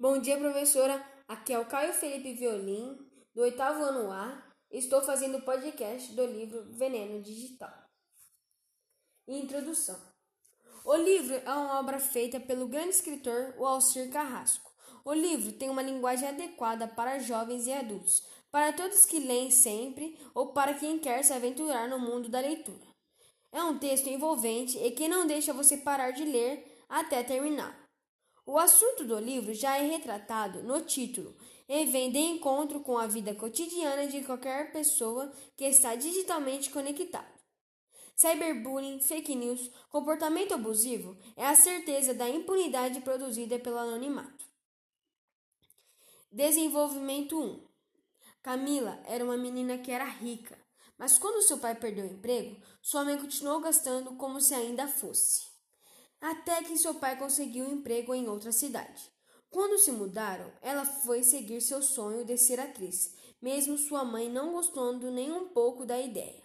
Bom dia, professora. Aqui é o Caio Felipe Violim, do oitavo ano A. Estou fazendo o podcast do livro Veneno Digital. Introdução. O livro é uma obra feita pelo grande escritor Walter Carrasco. O livro tem uma linguagem adequada para jovens e adultos, para todos que leem sempre ou para quem quer se aventurar no mundo da leitura. É um texto envolvente e que não deixa você parar de ler até terminar. O assunto do livro já é retratado no título e vem de encontro com a vida cotidiana de qualquer pessoa que está digitalmente conectada. Cyberbullying, fake news, comportamento abusivo é a certeza da impunidade produzida pelo anonimato. Desenvolvimento 1 Camila era uma menina que era rica, mas quando seu pai perdeu o emprego, sua mãe continuou gastando como se ainda fosse até que seu pai conseguiu um emprego em outra cidade. Quando se mudaram, ela foi seguir seu sonho de ser atriz, mesmo sua mãe não gostando nem um pouco da ideia.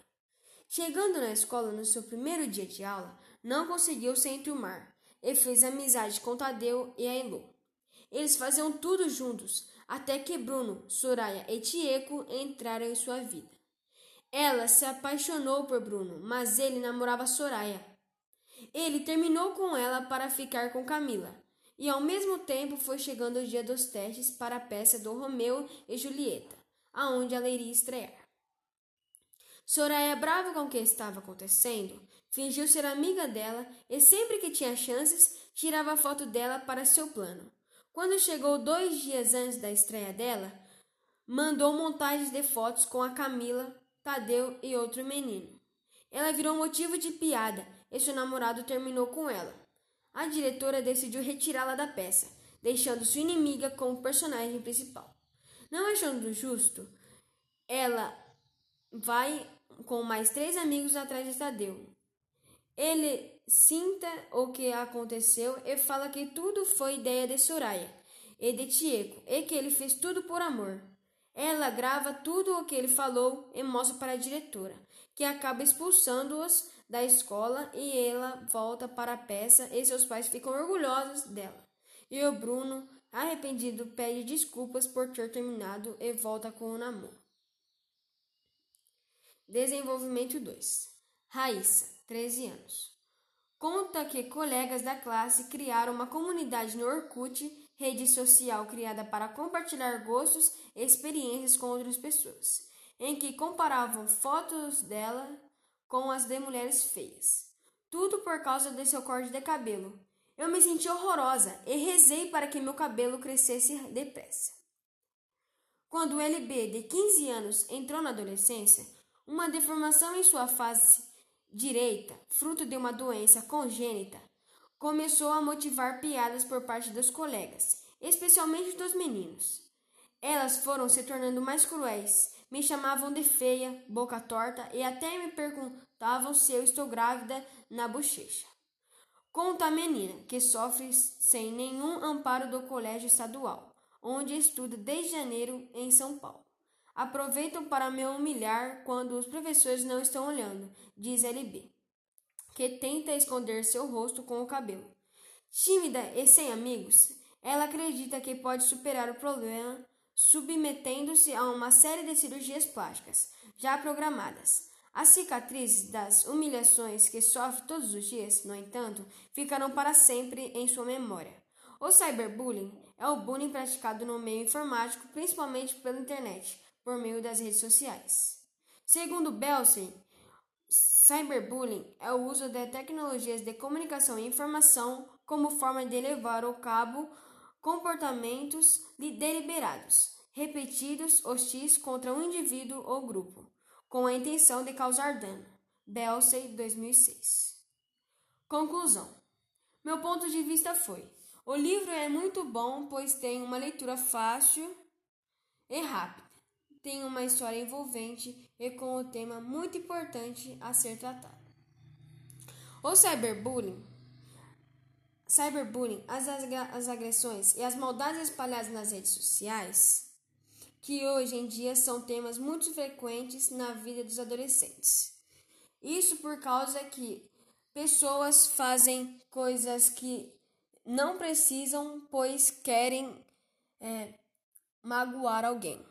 Chegando na escola no seu primeiro dia de aula, não conseguiu se enturmar e fez amizade com Tadeu e a Elô. Eles faziam tudo juntos, até que Bruno, Soraya e Tieco entraram em sua vida. Ela se apaixonou por Bruno, mas ele namorava Soraya ele terminou com ela para ficar com Camila, e ao mesmo tempo foi chegando o dia dos testes para a peça do Romeu e Julieta, aonde ela iria estrear. Soraya, brava com o que estava acontecendo, fingiu ser amiga dela e sempre que tinha chances, tirava foto dela para seu plano. Quando chegou dois dias antes da estreia dela, mandou montagens de fotos com a Camila, Tadeu e outro menino. Ela virou motivo de piada e seu namorado terminou com ela. A diretora decidiu retirá-la da peça, deixando sua inimiga como personagem principal. Não achando justo, ela vai com mais três amigos atrás de Tadeu. Ele sinta o que aconteceu e fala que tudo foi ideia de Soraya e de Tieco e que ele fez tudo por amor. Ela grava tudo o que ele falou e mostra para a diretora, que acaba expulsando-os da escola e ela volta para a peça e seus pais ficam orgulhosos dela. E o Bruno, arrependido, pede desculpas por ter terminado e volta com o namoro. Desenvolvimento 2 Raíssa, 13 anos. Conta que colegas da classe criaram uma comunidade no Orkut, rede social criada para compartilhar gostos e experiências com outras pessoas, em que comparavam fotos dela com as de mulheres feias. Tudo por causa de seu corte de cabelo. Eu me senti horrorosa e rezei para que meu cabelo crescesse depressa. Quando o LB, de 15 anos, entrou na adolescência, uma deformação em sua face direita, fruto de uma doença congênita, começou a motivar piadas por parte dos colegas, especialmente dos meninos. Elas foram se tornando mais cruéis me chamavam de feia, boca torta e até me perguntavam se eu estou grávida na bochecha. Conta a menina que sofre sem nenhum amparo do colégio estadual, onde estuda desde janeiro em São Paulo. Aproveitam para me humilhar quando os professores não estão olhando, diz LB, que tenta esconder seu rosto com o cabelo. Tímida e sem amigos, ela acredita que pode superar o problema submetendo-se a uma série de cirurgias plásticas já programadas. As cicatrizes das humilhações que sofre todos os dias, no entanto, ficarão para sempre em sua memória. O cyberbullying é o bullying praticado no meio informático, principalmente pela internet, por meio das redes sociais. Segundo Belsen, cyberbullying é o uso de tecnologias de comunicação e informação como forma de levar ao cabo comportamentos deliberados, repetidos, hostis contra um indivíduo ou grupo, com a intenção de causar dano. Belsey, 2006. Conclusão: Meu ponto de vista foi: o livro é muito bom, pois tem uma leitura fácil e rápida, tem uma história envolvente e com um tema muito importante a ser tratado. O cyberbullying cyberbullying, as, as agressões e as maldades espalhadas nas redes sociais, que hoje em dia são temas muito frequentes na vida dos adolescentes. Isso por causa que pessoas fazem coisas que não precisam, pois querem é, magoar alguém.